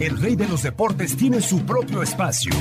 El rey de los deportes tiene su propio espacio.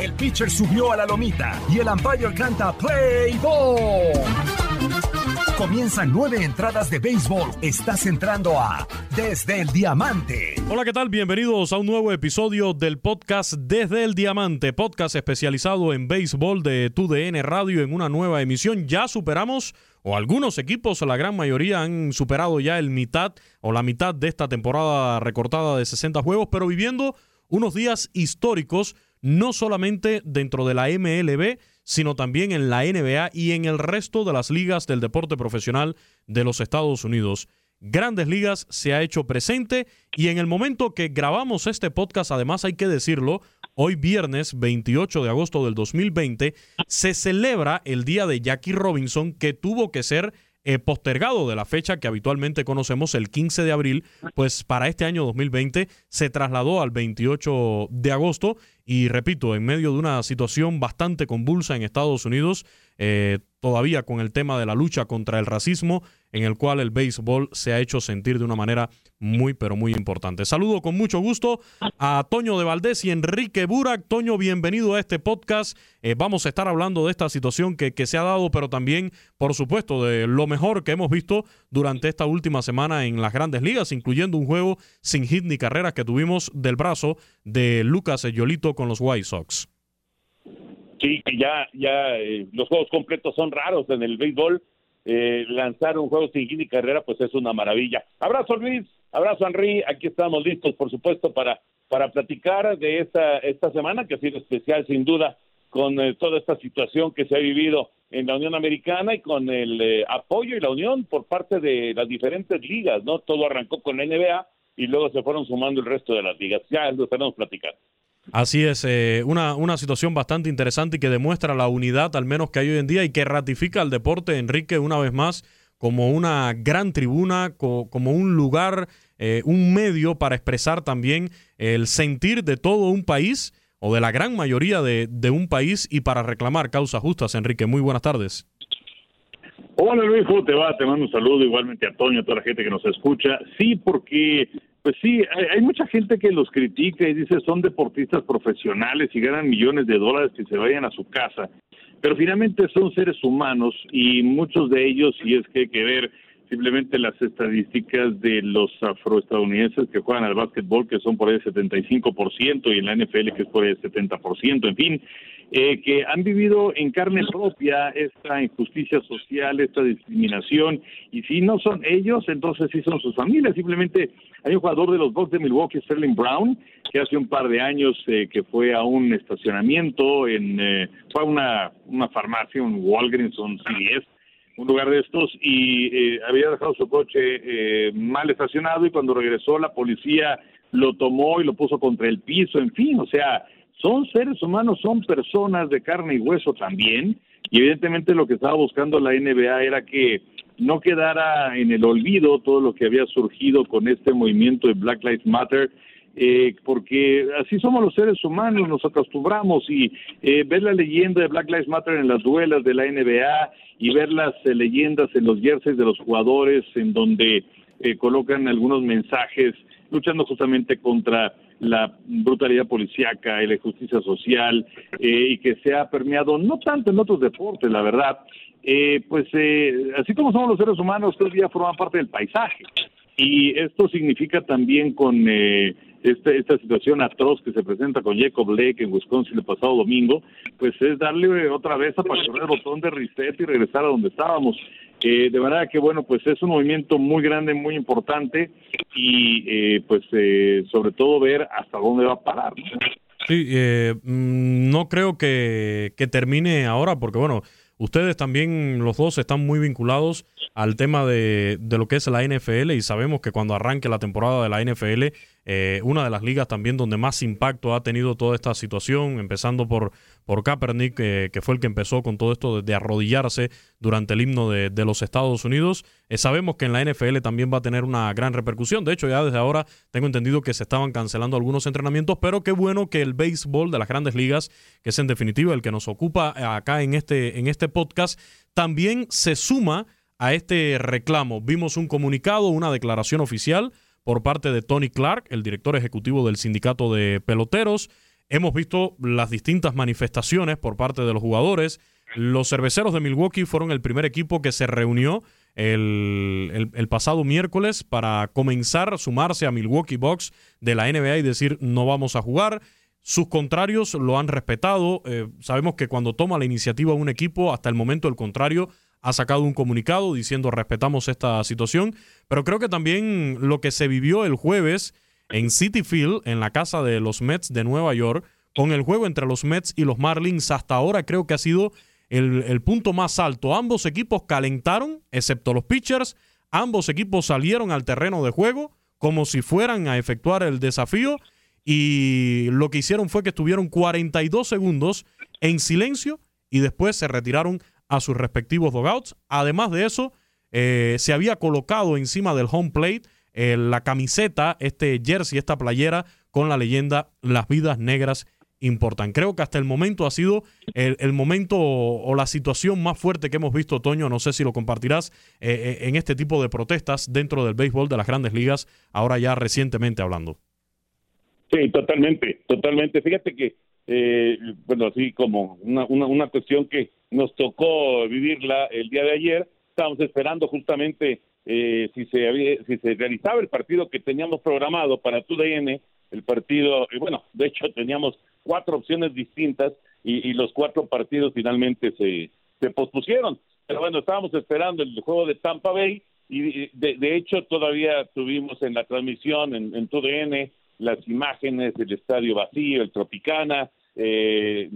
El pitcher subió a la lomita y el umpire canta Play Ball. Comienzan nueve entradas de béisbol. Estás entrando a Desde el Diamante. Hola, ¿qué tal? Bienvenidos a un nuevo episodio del podcast Desde el Diamante, podcast especializado en béisbol de TUDN Radio en una nueva emisión. Ya superamos, o algunos equipos, la gran mayoría han superado ya el mitad o la mitad de esta temporada recortada de 60 juegos, pero viviendo unos días históricos, no solamente dentro de la MLB, sino también en la NBA y en el resto de las ligas del deporte profesional de los Estados Unidos. Grandes Ligas se ha hecho presente y en el momento que grabamos este podcast, además hay que decirlo, hoy viernes 28 de agosto del 2020, se celebra el día de Jackie Robinson que tuvo que ser eh, postergado de la fecha que habitualmente conocemos, el 15 de abril, pues para este año 2020 se trasladó al 28 de agosto y repito, en medio de una situación bastante convulsa en Estados Unidos, eh, todavía con el tema de la lucha contra el racismo, en el cual el béisbol se ha hecho sentir de una manera muy, pero muy importante. Saludo con mucho gusto a Toño de Valdés y Enrique Burak. Toño, bienvenido a este podcast. Eh, vamos a estar hablando de esta situación que, se ha dado, pero también, por supuesto, de lo mejor que hemos visto durante esta última semana en las grandes ligas, incluyendo un juego sin hit ni carreras que tuvimos del brazo de Lucas Yolito con los White Sox. Sí, que ya, ya eh, los juegos completos son raros en el béisbol. Eh, lanzar un juego sin hit ni carrera, pues es una maravilla. Abrazo Luis, abrazo Henry, aquí estamos listos, por supuesto, para, para platicar de esta, esta semana, que ha sido especial sin duda, con eh, toda esta situación que se ha vivido en la Unión Americana y con el eh, apoyo y la unión por parte de las diferentes ligas, ¿no? Todo arrancó con la NBA y luego se fueron sumando el resto de las ligas. Ya lo estaremos platicando. Así es, eh, una, una situación bastante interesante y que demuestra la unidad al menos que hay hoy en día y que ratifica al deporte, Enrique, una vez más, como una gran tribuna, co- como un lugar, eh, un medio para expresar también el sentir de todo un país o de la gran mayoría de, de un país y para reclamar causas justas, Enrique. Muy buenas tardes. Hola Luis, ¿cómo te va? Te mando un saludo igualmente a Toño, a toda la gente que nos escucha. Sí, porque, pues sí, hay, hay mucha gente que los critica y dice son deportistas profesionales y ganan millones de dólares que se vayan a su casa. Pero finalmente son seres humanos y muchos de ellos, si es que hay que ver simplemente las estadísticas de los afroestadounidenses que juegan al básquetbol, que son por ahí el 75%, y en la NFL que es por ahí el 70%, en fin, eh, que han vivido en carne propia esta injusticia social, esta discriminación, y si no son ellos, entonces sí son sus familias. Simplemente hay un jugador de los Bucks de Milwaukee, Sterling Brown, que hace un par de años eh, que fue a un estacionamiento, en, eh, fue a una, una farmacia, un Walgreens, un CVS, un lugar de estos, y había dejado su coche mal estacionado y cuando regresó la policía lo tomó y lo puso contra el piso, en fin, o sea, son seres humanos, son personas de carne y hueso también, y evidentemente lo que estaba buscando la NBA era que no quedara en el olvido todo lo que había surgido con este movimiento de Black Lives Matter, eh, porque así somos los seres humanos, nos acostumbramos y eh, ver la leyenda de Black Lives Matter en las duelas de la NBA y ver las eh, leyendas en los jerseys de los jugadores en donde eh, colocan algunos mensajes luchando justamente contra la brutalidad policíaca y la injusticia social eh, y que se ha permeado no tanto en otros deportes, la verdad, eh, pues eh, así como somos los seres humanos, estos días forman parte del paisaje. Y esto significa también con este, esta situación atroz que se presenta con Jacob Blake en Wisconsin el pasado domingo, pues es darle otra vez a presionar el botón de reset y regresar a donde estábamos. Eh, de manera que, bueno, pues es un movimiento muy grande, muy importante y eh, pues eh, sobre todo ver hasta dónde va a parar. Sí, mm, no creo que, que termine ahora porque, bueno, ustedes también, los dos, están muy vinculados al tema de, de, lo que es la NFL y sabemos que cuando arranque la temporada de la NFL, eh, una de las ligas también donde más impacto ha tenido toda esta situación, empezando por, por Kaepernick, eh, que fue el que empezó con todo esto de, arrodillarse durante el himno de, los Estados Unidos. Eh, sabemos que en la NFL también va a tener una gran repercusión. De hecho, ya desde ahora tengo entendido que se estaban cancelando algunos entrenamientos, pero qué bueno que el béisbol de las grandes ligas, que es en definitiva el que nos ocupa acá en este, en este podcast, también se suma a este reclamo. Vimos un comunicado, una declaración oficial por parte de Tony Clark, el director ejecutivo del sindicato de peloteros. Hemos visto las distintas manifestaciones por parte de los jugadores. Los cerveceros de Milwaukee fueron el primer equipo que se reunió el, pasado miércoles para comenzar a sumarse a Milwaukee Bucks de la NBA y decir no vamos a jugar. Sus contrarios lo han respetado. Eh, sabemos que cuando toma la iniciativa un equipo, hasta el momento el contrario ha sacado un comunicado diciendo respetamos esta situación, pero creo que también lo que se vivió el jueves en City Field, en la casa de los Mets de Nueva York, con el juego entre los Mets y los Marlins, hasta ahora creo que ha sido el, el punto más alto. Ambos equipos calentaron, excepto los pitchers, ambos equipos salieron al terreno de juego como si fueran a efectuar el desafío. Y lo que hicieron fue que estuvieron 42 segundos en silencio y después se retiraron a sus respectivos dogouts. Además de eso, eh, se había colocado encima del home plate eh, la camiseta, este jersey, esta playera con la leyenda Las vidas negras importan. Creo que hasta el momento ha sido el, momento o, la situación más fuerte que hemos visto, Toño, no sé si lo compartirás, eh, en este tipo de protestas dentro del béisbol de las grandes ligas, ahora ya recientemente hablando. Sí, totalmente, totalmente. Fíjate que, bueno, así como una, una, una cuestión que nos tocó vivirla el día de ayer. Estábamos esperando justamente eh, si se había, si se realizaba el partido que teníamos programado para TUDN, el partido, y bueno, de hecho teníamos cuatro opciones distintas y, los cuatro partidos finalmente se, se pospusieron. Pero bueno, estábamos esperando el juego de Tampa Bay y de, de hecho todavía tuvimos en la transmisión en, en TUDN las imágenes del estadio vacío, el Tropicana, eh,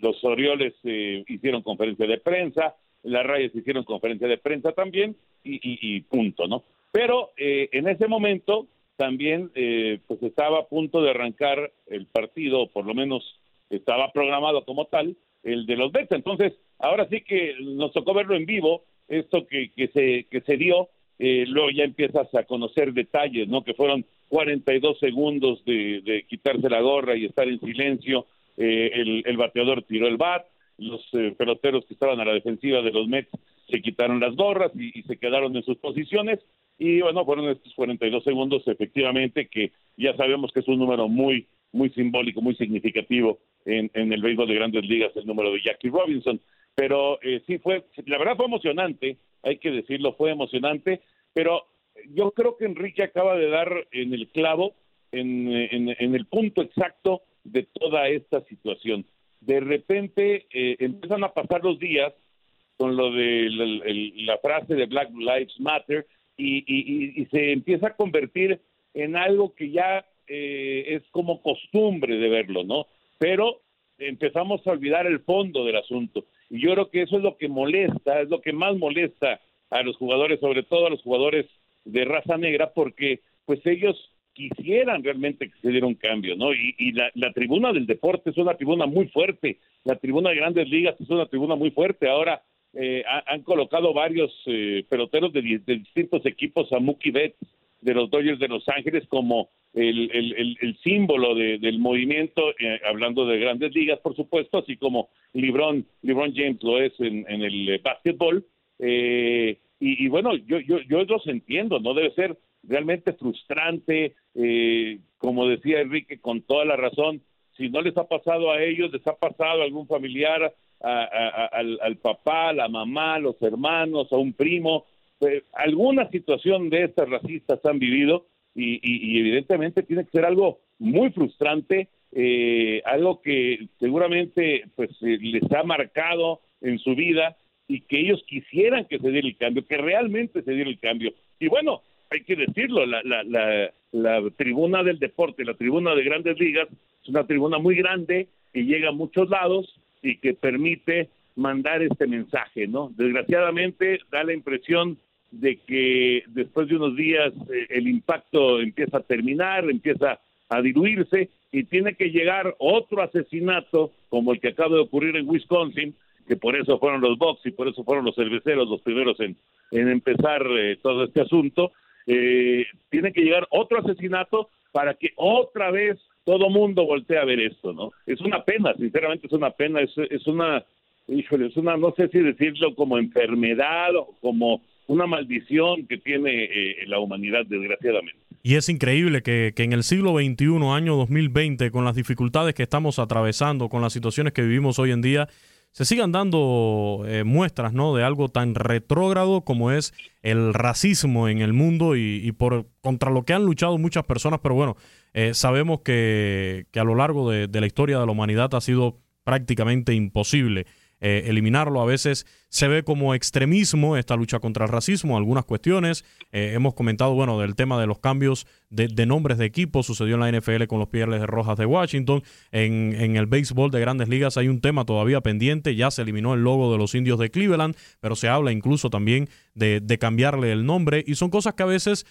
los Orioles eh, hicieron conferencia de prensa, las Rayas hicieron conferencia de prensa también y, punto, ¿no? Pero eh, en ese momento también eh, pues estaba a punto de arrancar el partido, por lo menos estaba programado como tal, el de los Betis. Entonces, ahora sí que nos tocó verlo en vivo, esto que, que, se, que se dio, eh, luego ya empiezas a conocer detalles, ¿no? Que fueron 42 segundos de, de quitarse la gorra y estar en silencio, eh, el, bateador tiró el bat, los eh, peloteros que estaban a la defensiva de los Mets se quitaron las gorras y, se quedaron en sus posiciones y bueno, fueron estos 42 segundos efectivamente que ya sabemos que es un número muy muy simbólico, muy significativo en, en el béisbol de grandes ligas, el número de Jackie Robinson. Pero eh, sí fue, la verdad fue emocionante, hay que decirlo, fue emocionante, pero yo creo que Enrique acaba de dar en el clavo, en, en, en el punto exacto de toda esta situación. de repente eh, empiezan a pasar los días con lo de la, frase de Black Lives Matter y, se empieza a convertir en algo que ya eh, es como costumbre de verlo, ¿no? Pero empezamos a olvidar el fondo del asunto. Y yo creo que eso es lo que molesta, es lo que más molesta a los jugadores, sobre todo a los jugadores de raza negra, porque pues ellos quisieran realmente que se diera un cambio, ¿no? Y, la, tribuna del deporte es una tribuna muy fuerte, la tribuna de grandes ligas es una tribuna muy fuerte. Ahora eh, han colocado varios eh, peloteros de, distintos equipos a Mookie Betts de los Dodgers de Los Ángeles como el, símbolo del movimiento, eh, hablando de grandes ligas, por supuesto, así como LeBron, LeBron James lo es en, el básquetbol. y, y, bueno, yo, yo, yo los entiendo, no debe ser realmente frustrante, eh, como decía Enrique, con toda la razón, si no les ha pasado a ellos, les ha pasado a algún familiar, al, papá, a la mamá, a los hermanos, a un primo, pues, alguna situación de estas racistas han vivido y, evidentemente tiene que ser algo muy frustrante, eh, algo que seguramente pues eh, les ha marcado en su vida y que ellos quisieran que se diera el cambio, que realmente se diera el cambio. Y bueno, hay que decirlo, la, la, la, tribuna del deporte, la tribuna de grandes ligas, es una tribuna muy grande que llega a muchos lados y que permite mandar este mensaje, ¿no? Desgraciadamente da la impresión de que después de unos días eh, el impacto empieza a terminar, empieza a diluirse y tiene que llegar otro asesinato como el que acaba de ocurrir en Wisconsin, que por eso fueron los Bucks y por eso fueron los cerveceros los primeros en, en empezar eh, todo este asunto, eh, tiene que llegar otro asesinato para que otra vez todo mundo voltee a ver esto, ¿no? Es una pena, sinceramente es una pena, es, es una, híjole, es una, no sé si decirlo como enfermedad o como una maldición que tiene eh, la humanidad, desgraciadamente. Y es increíble que, que, en el siglo XXI, año 2020, con las dificultades que estamos atravesando, con las situaciones que vivimos hoy en día, se sigan dando eh, muestras ¿no? de algo tan retrógrado como es el racismo en el mundo y, por contra lo que han luchado muchas personas, pero bueno, eh, sabemos que, que, a lo largo de, de la historia de la humanidad ha sido prácticamente imposible eh, eliminarlo. A veces se ve como extremismo esta lucha contra el racismo, algunas cuestiones. Eh, hemos comentado, bueno, del tema de los cambios de, nombres de equipos, sucedió en la NFL con los Pieles Rojas de Washington. En, en, el béisbol de grandes ligas hay un tema todavía pendiente, ya se eliminó el logo de los indios de Cleveland, pero se habla incluso también de, de cambiarle el nombre y son cosas que a veces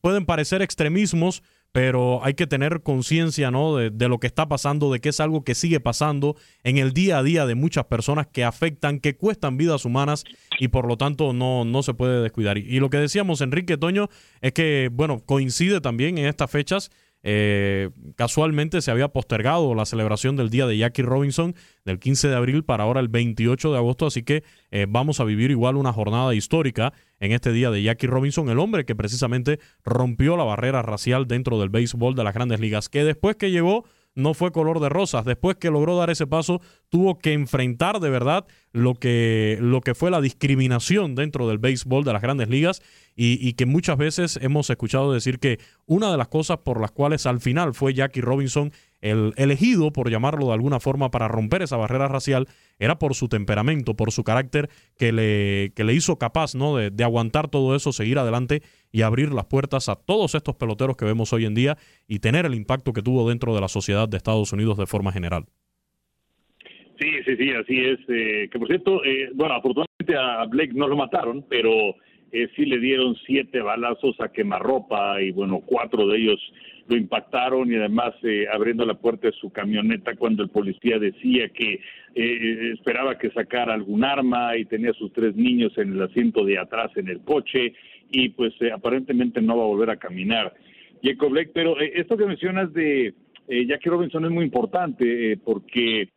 pueden parecer extremismos, pero hay que tener conciencia ¿no? De, lo que está pasando, de que es algo que sigue pasando en el día a día de muchas personas que afectan, que cuestan vidas humanas y por lo tanto no, no se puede descuidar. Y, y lo que decíamos, Enrique Toño, es que, bueno, coincide también en estas fechas eh, casualmente se había postergado la celebración del día de Jackie Robinson del 15 de abril para ahora el 28 de agosto, así que eh, vamos a vivir igual una jornada histórica en este día de Jackie Robinson, el hombre que precisamente rompió la barrera racial dentro del béisbol de las grandes ligas, que después que llegó no fue color de rosas. Después que logró dar ese paso, tuvo que enfrentar de verdad lo que, lo que fue la discriminación dentro del béisbol de las grandes ligas y, que muchas veces hemos escuchado decir que una de las cosas por las cuales al final fue Jackie Robinson el elegido, por llamarlo de alguna forma, para romper esa barrera racial, era por su temperamento, por su carácter que le, que le hizo capaz ¿no? de aguantar todo eso, seguir adelante y abrir las puertas a todos estos peloteros que vemos hoy en día y tener el impacto que tuvo dentro de la sociedad de Estados Unidos de forma general. Sí, sí, sí, así es. Eh, que por cierto, eh, bueno, afortunadamente a Blake no lo mataron, pero eh, sí le dieron siete balazos a quemarropa y bueno, cuatro de ellos lo impactaron y además eh, abriendo la puerta de su camioneta cuando el policía decía que eh, esperaba que sacara algún arma y tenía sus tres niños en el asiento de atrás en el coche y pues aparentemente no va a volver a caminar. Jacob Blake, pero esto que mencionas de Jackie Robinson es muy importante porque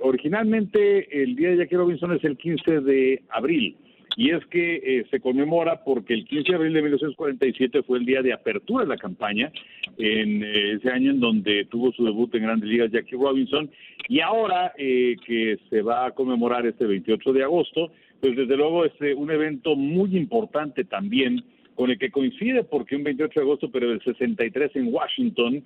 originalmente el día de Jackie Robinson es el 15 de abril y es que eh, se conmemora porque el 15 de abril de 1947 fue el día de apertura de la campaña, en eh, ese año en donde tuvo su debut en Grandes Ligas Jackie Robinson, y ahora eh, que se va a conmemorar este 28 de agosto, pues desde luego es un evento muy importante también con el que coincide porque un 28 de agosto, pero del 63 en Washington,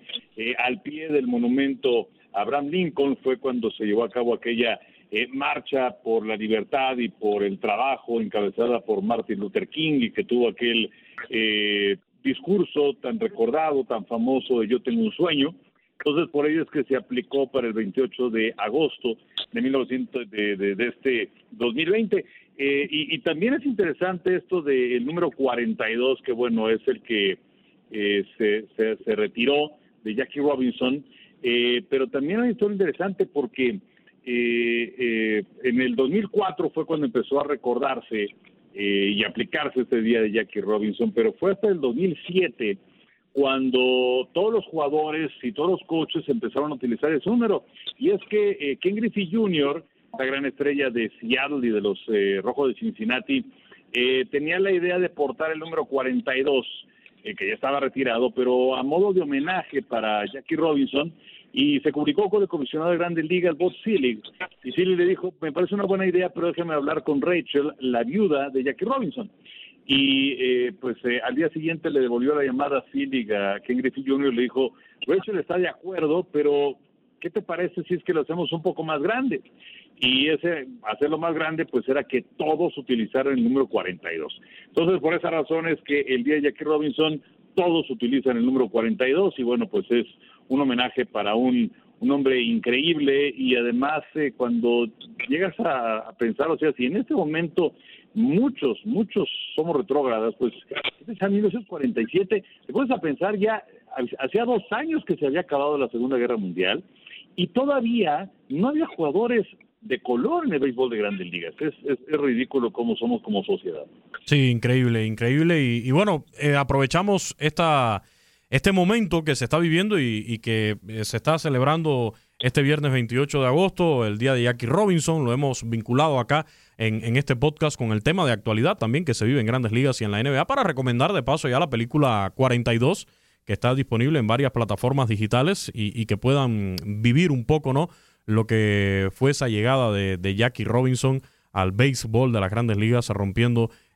al pie del monumento Abraham Lincoln fue cuando se llevó a cabo aquella eh, marcha por la libertad y por el trabajo encabezada por Martin Luther King y que tuvo aquel eh, discurso tan recordado, tan famoso de Yo tengo un sueño. Entonces, por ello es que se aplicó para el 28 de agosto de, 1900, de, de, de este 2020. Eh, y, también es interesante esto del número 42, que bueno, es el que eh, se, se, se, retiró de Jackie Robinson, eh, pero también hay una historia interesante porque eh, en el 2004 fue cuando empezó a recordarse y aplicarse este día de Jackie Robinson, pero fue hasta el 2007 cuando todos los jugadores y todos los coaches empezaron a utilizar ese número. Y es que Ken Griffey Jr., la gran estrella de Seattle y de los eh, Rojos de Cincinnati, eh, tenía la idea de portar el número 42, eh, que ya estaba retirado, pero a modo de homenaje para Jackie Robinson, y se comunicó con el comisionado de Grandes Ligas, Bob Seelig, y Seelig le dijo, me parece una buena idea, pero déjame hablar con Rachel, la viuda de Jackie Robinson. Y eh, pues eh, al día siguiente le devolvió la llamada Seelig a Ken Griffey Jr. y le dijo, Rachel está de acuerdo, pero ¿qué te parece si es que lo hacemos un poco más grande? Y ese hacerlo más grande, pues era que todos utilizaran el número 42. Entonces, por esa razón es que el día de Jackie Robinson, todos utilizan el número 42 y bueno, pues es un homenaje para un, un hombre increíble y además eh, cuando llegas a, pensar, o sea, si en este momento muchos, muchos somos retrógradas, pues este es 1947, te pones a pensar ya, hacía dos años que se había acabado la Segunda Guerra Mundial, y todavía no había jugadores de color en el béisbol de grandes ligas. Es, es, es ridículo cómo somos como sociedad. Sí, increíble, increíble. Y, y bueno, eh, aprovechamos esta, este momento que se está viviendo y, que eh, se está celebrando este viernes 28 de agosto, el día de Jackie Robinson. Lo hemos vinculado acá en, en, este podcast con el tema de actualidad también que se vive en grandes ligas y en la NBA para recomendar de paso ya la película 42 que está disponible en varias plataformas digitales y, y, que puedan vivir un poco, ¿no? Lo que fue esa llegada de, de Jackie Robinson al béisbol de las grandes ligas, rompiendo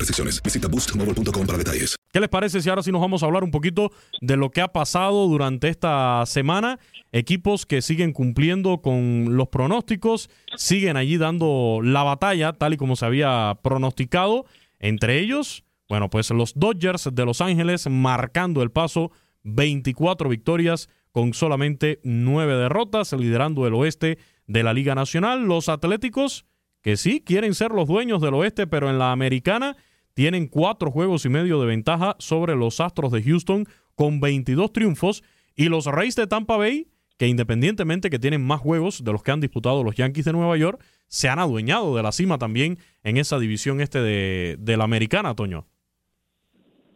restricciones. Visita boostmobile.com para detalles. ¿Qué les parece si ahora sí nos vamos a hablar un poquito de lo que ha pasado durante esta semana? Equipos que siguen cumpliendo con los pronósticos, siguen allí dando la batalla tal y como se había pronosticado. Entre ellos, bueno, pues los Dodgers de Los Ángeles marcando el paso, 24 victorias con solamente 9 derrotas, liderando el oeste de la Liga Nacional. Los Atléticos, que sí quieren ser los dueños del oeste, pero en la americana tienen cuatro juegos y medio de ventaja sobre los Astros de Houston con 22 triunfos y los Reyes de Tampa Bay, que independientemente que tienen más juegos de los que han disputado los Yankees de Nueva York, se han adueñado de la cima también en esa división este de, de la americana, Toño.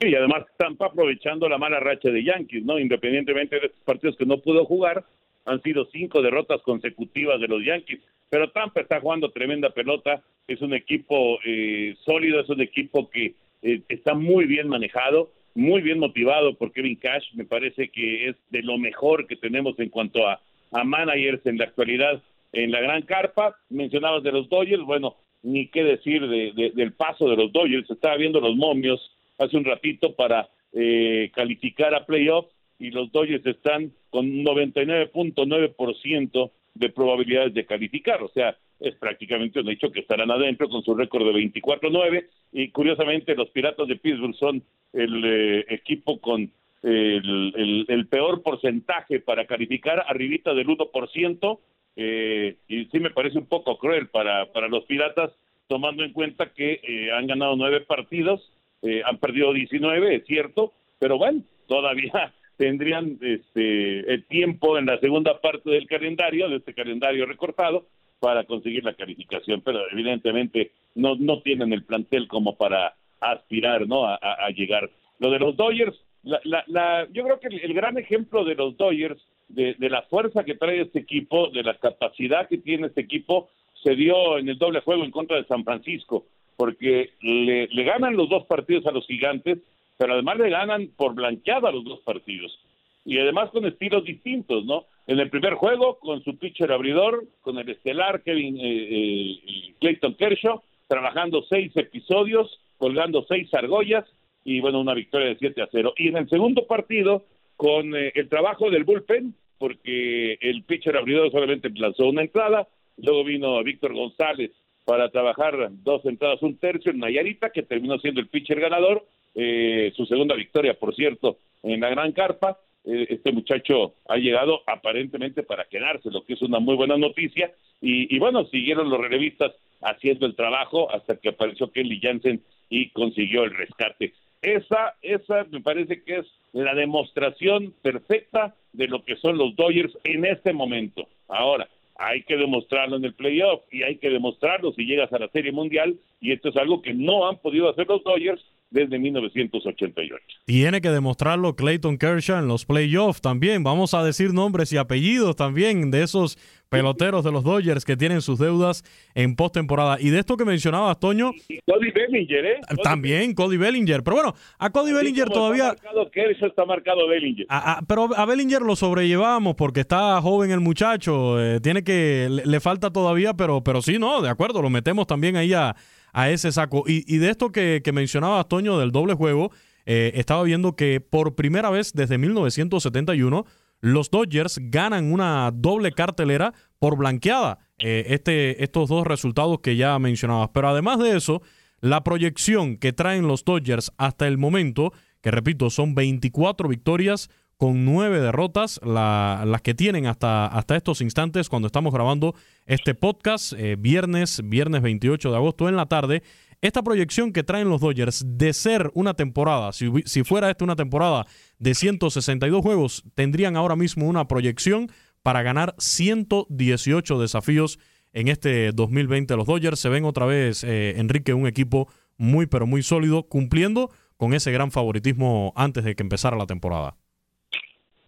Sí, y además Tampa aprovechando la mala racha de Yankees, ¿no? Independientemente de estos partidos que no pudo jugar, han sido cinco derrotas consecutivas de los Yankees. Pero Tampa está jugando tremenda pelota, es un equipo eh, sólido, es un equipo que eh, está muy bien manejado, muy bien motivado por Kevin Cash, me parece que es de lo mejor que tenemos en cuanto a, a managers en la actualidad en la gran carpa. Mencionabas de los Dodgers, bueno, ni qué decir de, de, del paso de los Dodgers, estaba viendo los momios hace un ratito para eh, calificar a playoffs y los Dodgers están con 99.9% de probabilidades de calificar, o sea, es prácticamente un hecho que estarán adentro con su récord de 24-9 y curiosamente los Piratas de Pittsburgh son el eh, equipo con el, el, el, peor porcentaje para calificar, arribita del 1%, eh, y sí me parece un poco cruel para, para los Piratas, tomando en cuenta que eh, han ganado nueve partidos, eh, han perdido 19, es cierto, pero bueno, todavía tendrían este el tiempo en la segunda parte del calendario, de este calendario recortado, para conseguir la calificación, pero evidentemente no, no tienen el plantel como para aspirar ¿no? a, llegar. Lo de los Dodgers, la, la, la, yo creo que el, el, gran ejemplo de los Dodgers de, de la fuerza que trae este equipo, de la capacidad que tiene este equipo, se dio en el doble juego en contra de San Francisco, porque le, le ganan los dos partidos a los gigantes, pero además le ganan por blanqueada los dos partidos. Y además con estilos distintos, ¿no? En el primer juego, con su pitcher abridor, con el estelar Kevin eh, eh, Clayton Kershaw, trabajando seis episodios, colgando seis argollas, y bueno, una victoria de 7 a 0. Y en el segundo partido, con eh, el trabajo del bullpen, porque el pitcher abridor solamente lanzó una entrada, luego vino Víctor González para trabajar dos entradas, un tercio en Nayarita, que terminó siendo el pitcher ganador, eh, su segunda victoria, por cierto, en la Gran Carpa. Eh, este muchacho ha llegado aparentemente para quedarse, lo que es una muy buena noticia. Y, bueno, siguieron los relevistas haciendo el trabajo hasta que apareció Kelly Jansen y consiguió el rescate. Esa, esa me parece que es la demostración perfecta de lo que son los Dodgers en este momento. Ahora, hay que demostrarlo en el playoff y hay que demostrarlo si llegas a la Serie Mundial y esto es algo que no han podido hacer los Dodgers desde 1988. Tiene que demostrarlo Clayton Kershaw en los playoffs también. Vamos a decir nombres y apellidos también de esos peloteros de los Dodgers que tienen sus deudas en postemporada. Y de esto que mencionabas, Toño. Y Cody Bellinger, ¿eh? También Cody Bellinger. Pero bueno, a Cody Bellinger todavía. Está marcado Kershaw, está marcado Bellinger. A, a, pero a Bellinger lo sobrellevamos porque está joven el muchacho. Eh, tiene que. Le, le, falta todavía, pero, pero sí, no, de acuerdo, lo metemos también ahí a, a ese saco. Y, y de esto que, mencionabas, Toño, del doble juego, eh, estaba viendo que por primera vez desde 1971 los Dodgers ganan una doble cartelera por blanqueada. Eh, este, estos dos resultados que ya mencionabas. Pero además de eso, la proyección que traen los Dodgers hasta el momento, que repito, son 24 victorias con 9 derrotas, la, las que tienen hasta, hasta estos instantes cuando estamos grabando este podcast, eh, viernes, viernes 28 de agosto en la tarde. Esta proyección que traen los Dodgers de ser una temporada, si, si fuera esta una temporada de 162 juegos, tendrían ahora mismo una proyección para ganar 118 desafíos en este 2020. Los Dodgers se ven otra vez, eh, Enrique, un equipo muy pero muy sólido, cumpliendo con ese gran favoritismo antes de que empezara la temporada.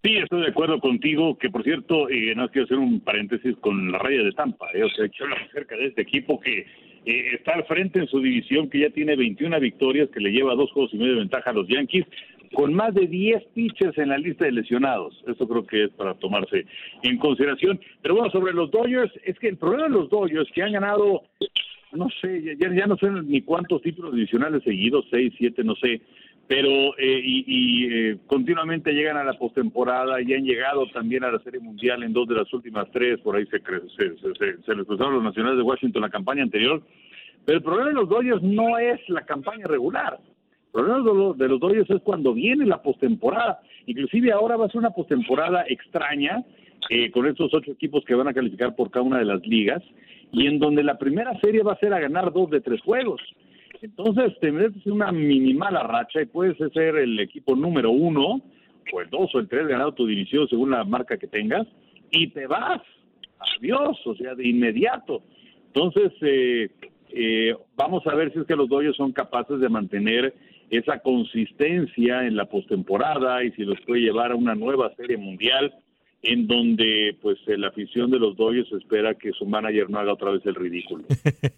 Sí, estoy de acuerdo contigo, que por cierto, eh, no quiero hacer un paréntesis con la raya de Tampa, eh, o sea, que habla acerca de este equipo que eh, está al frente en su división, que ya tiene 21 victorias, que le lleva dos juegos y medio de ventaja a los Yankees, con más de 10 pitchers en la lista de lesionados. Eso creo que es para tomarse en consideración. Pero bueno, sobre los Dodgers, es que el problema de los Dodgers, que han ganado, no sé, ya, ya no sé ni cuántos títulos divisionales seguidos, 6, 7, no sé, pero eh, y, y eh, continuamente llegan a la postemporada y han llegado también a la Serie Mundial en dos de las últimas tres, por ahí se, se, se, se, les cruzaron los nacionales de Washington la campaña anterior, pero el problema de los Dodgers no es la campaña regular, el problema de los, de los Dodgers es cuando viene la postemporada, inclusive ahora va a ser una postemporada extraña, eh, con estos ocho equipos que van a calificar por cada una de las ligas, y en donde la primera serie va a ser a ganar dos de tres juegos. Entonces te metes en una minimala racha y puedes ser el equipo número uno, o el dos o el tres ganado tu división según la marca que tengas, y te vas. Adiós, o sea, de inmediato. Entonces, eh, eh, vamos a ver si es que los Dodgers son capaces de mantener esa consistencia en la postemporada y si los puede llevar a una nueva serie mundial en donde pues la afición de los Dodgers espera que su manager no haga otra vez el ridículo.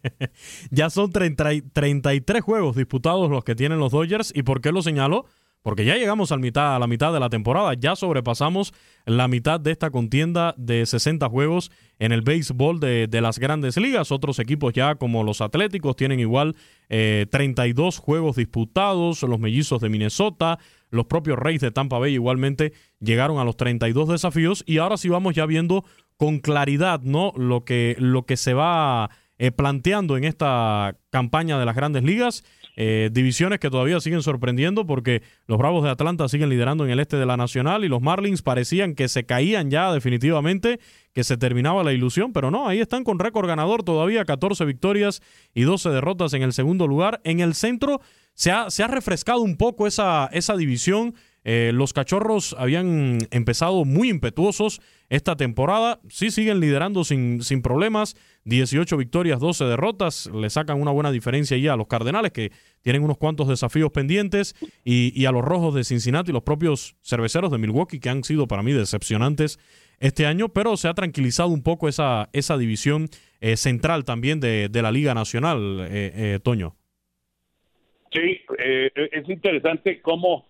ya son 30, 33 juegos disputados los que tienen los Dodgers y ¿por qué lo señalo? Porque ya llegamos al mitad, a la mitad de la temporada, ya sobrepasamos la mitad de esta contienda de 60 juegos en el béisbol de, de las grandes ligas. Otros equipos ya como los Atléticos tienen igual eh, 32 juegos disputados, los Mellizos de Minnesota, los propios Reyes de Tampa Bay igualmente llegaron a los 32 desafíos y ahora sí vamos ya viendo con claridad no lo que, lo que se va eh, planteando en esta campaña de las grandes ligas. Eh, divisiones que todavía siguen sorprendiendo porque los Bravos de Atlanta siguen liderando en el este de la Nacional y los Marlins parecían que se caían ya definitivamente, que se terminaba la ilusión, pero no, ahí están con récord ganador todavía, 14 victorias y 12 derrotas en el segundo lugar. En el centro se ha, se ha refrescado un poco esa, esa división. Eh, los cachorros habían empezado muy impetuosos esta temporada. Sí siguen liderando sin, sin problemas. 18 victorias, 12 derrotas. Le sacan una buena diferencia ahí a los Cardenales, que tienen unos cuantos desafíos pendientes. Y, a los Rojos de Cincinnati, los propios cerveceros de Milwaukee, que han sido para mí decepcionantes este año. Pero se ha tranquilizado un poco esa, esa división eh, central también de, la Liga Nacional, eh, Toño. Sí, es interesante cómo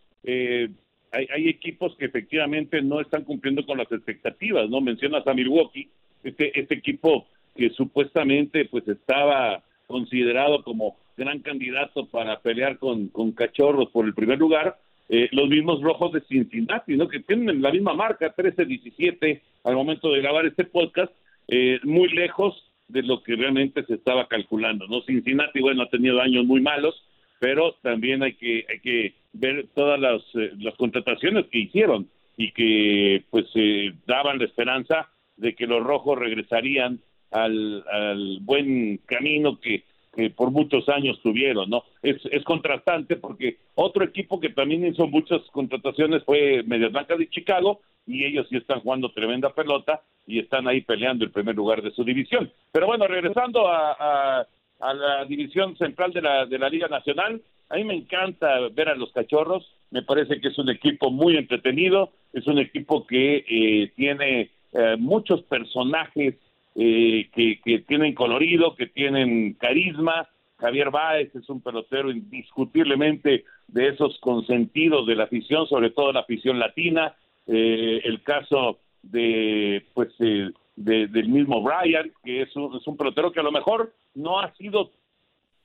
hay, hay, equipos que efectivamente no están cumpliendo con las expectativas, ¿no? Mencionas a Milwaukee, este, este equipo que supuestamente pues estaba considerado como gran candidato para pelear con, cachorros por el primer lugar, eh, los mismos rojos de Cincinnati, ¿no? Que tienen la misma marca, 13-17 al momento de grabar este podcast, eh, muy lejos de lo que realmente se estaba calculando, ¿no? Cincinnati, bueno, ha tenido años muy malos, pero también hay que hay que ver todas las, eh, las contrataciones que hicieron y que pues eh, daban la esperanza de que los rojos regresarían al, al buen camino que, que por muchos años tuvieron, ¿no? Es, es contrastante porque otro equipo que también hizo muchas contrataciones fue Medias Blancas de Chicago y ellos sí están jugando tremenda pelota y están ahí peleando el primer lugar de su división. Pero bueno, regresando a a la división central de la, de la Liga Nacional. A mí me encanta ver a los cachorros, me parece que es un equipo muy entretenido, es un equipo que eh, tiene eh, muchos personajes eh, que, que tienen colorido, que tienen carisma. Javier Báez es un pelotero indiscutiblemente de esos consentidos de la afición, sobre todo la afición latina. el caso de, pues, del mismo Brian, que es un, es un pelotero que a lo mejor no ha sido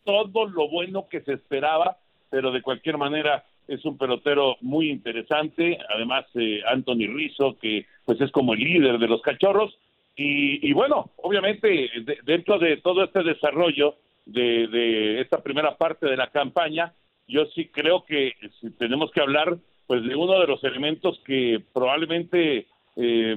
todo lo bueno que se esperaba, pero de cualquier manera es un pelotero muy interesante, además eh, Anthony Rizzo, que pues es como el líder de los cachorros, y, bueno, obviamente dentro de todo este desarrollo de, de, esta primera parte de la campaña, yo sí creo que tenemos que hablar pues de uno de los elementos que probablemente eh,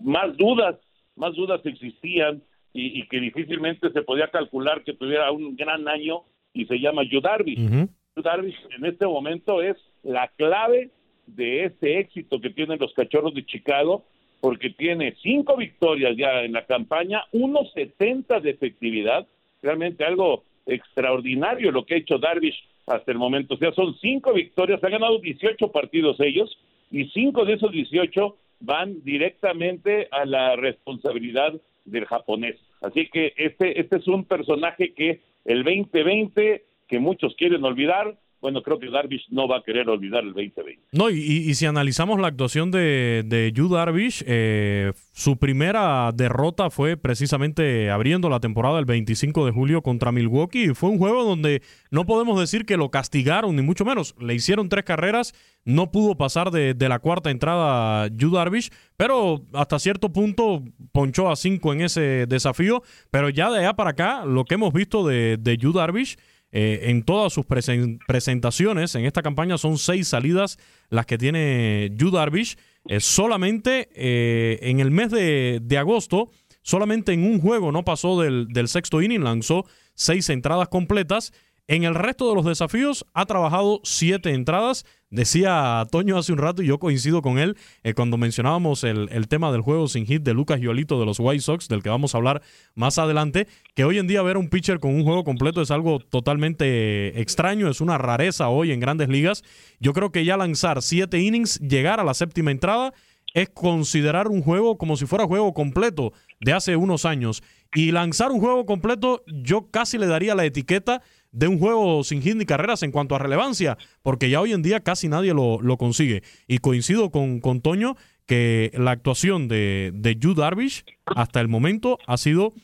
más dudas, más dudas existían y, que difícilmente se podía calcular que tuviera un gran año y se llama Yu Darvish. Darvish en este momento es la clave de este éxito que tienen los Cachorros de Chicago porque tiene cinco victorias ya en la campaña, unos 70 de efectividad, realmente algo extraordinario lo que ha hecho Darvish hasta el momento. O sea, son cinco victorias, ha ganado 18 partidos ellos y cinco de esos 18 van directamente a la responsabilidad del japonés. Así que este, este es un personaje que el 2020, que muchos quieren olvidar, bueno, creo que Darvish no va a querer olvidar el 2020. No, y, si analizamos la actuación de, de Yu Darvish, eh, su primera derrota fue precisamente abriendo la temporada el 25 de julio contra Milwaukee. Fue un juego donde no podemos decir que lo castigaron, ni mucho menos. Le hicieron tres carreras, no pudo pasar de, la cuarta entrada Yu Darvish, pero hasta cierto punto ponchó a cinco en ese desafío. Pero ya de allá para acá, lo que hemos visto de, de Yu Darvish eh, en todas sus presentaciones en esta campaña son seis salidas las que tiene Yu Darvish. Eh, solamente eh, en el mes de, agosto, solamente en un juego no pasó del, del sexto inning, lanzó seis entradas completas en el resto de los desafíos ha trabajado siete entradas. Decía Toño hace un rato, y yo coincido con él, eh, cuando mencionábamos el, tema del juego sin hit de Lucas Yolito de los White Sox, del que vamos a hablar más adelante, que hoy en día ver un pitcher con un juego completo es algo totalmente extraño, es una rareza hoy en grandes ligas. Yo creo que ya lanzar siete innings, llegar a la séptima entrada, es considerar un juego como si fuera juego completo de hace unos años. Y lanzar un juego completo, yo casi le daría la etiqueta de un juego sin hit ni carreras en cuanto a relevancia, porque ya hoy en día casi nadie lo, consigue. Y coincido con, con, Toño que la actuación de, de Yu Darvish hasta el momento ha sido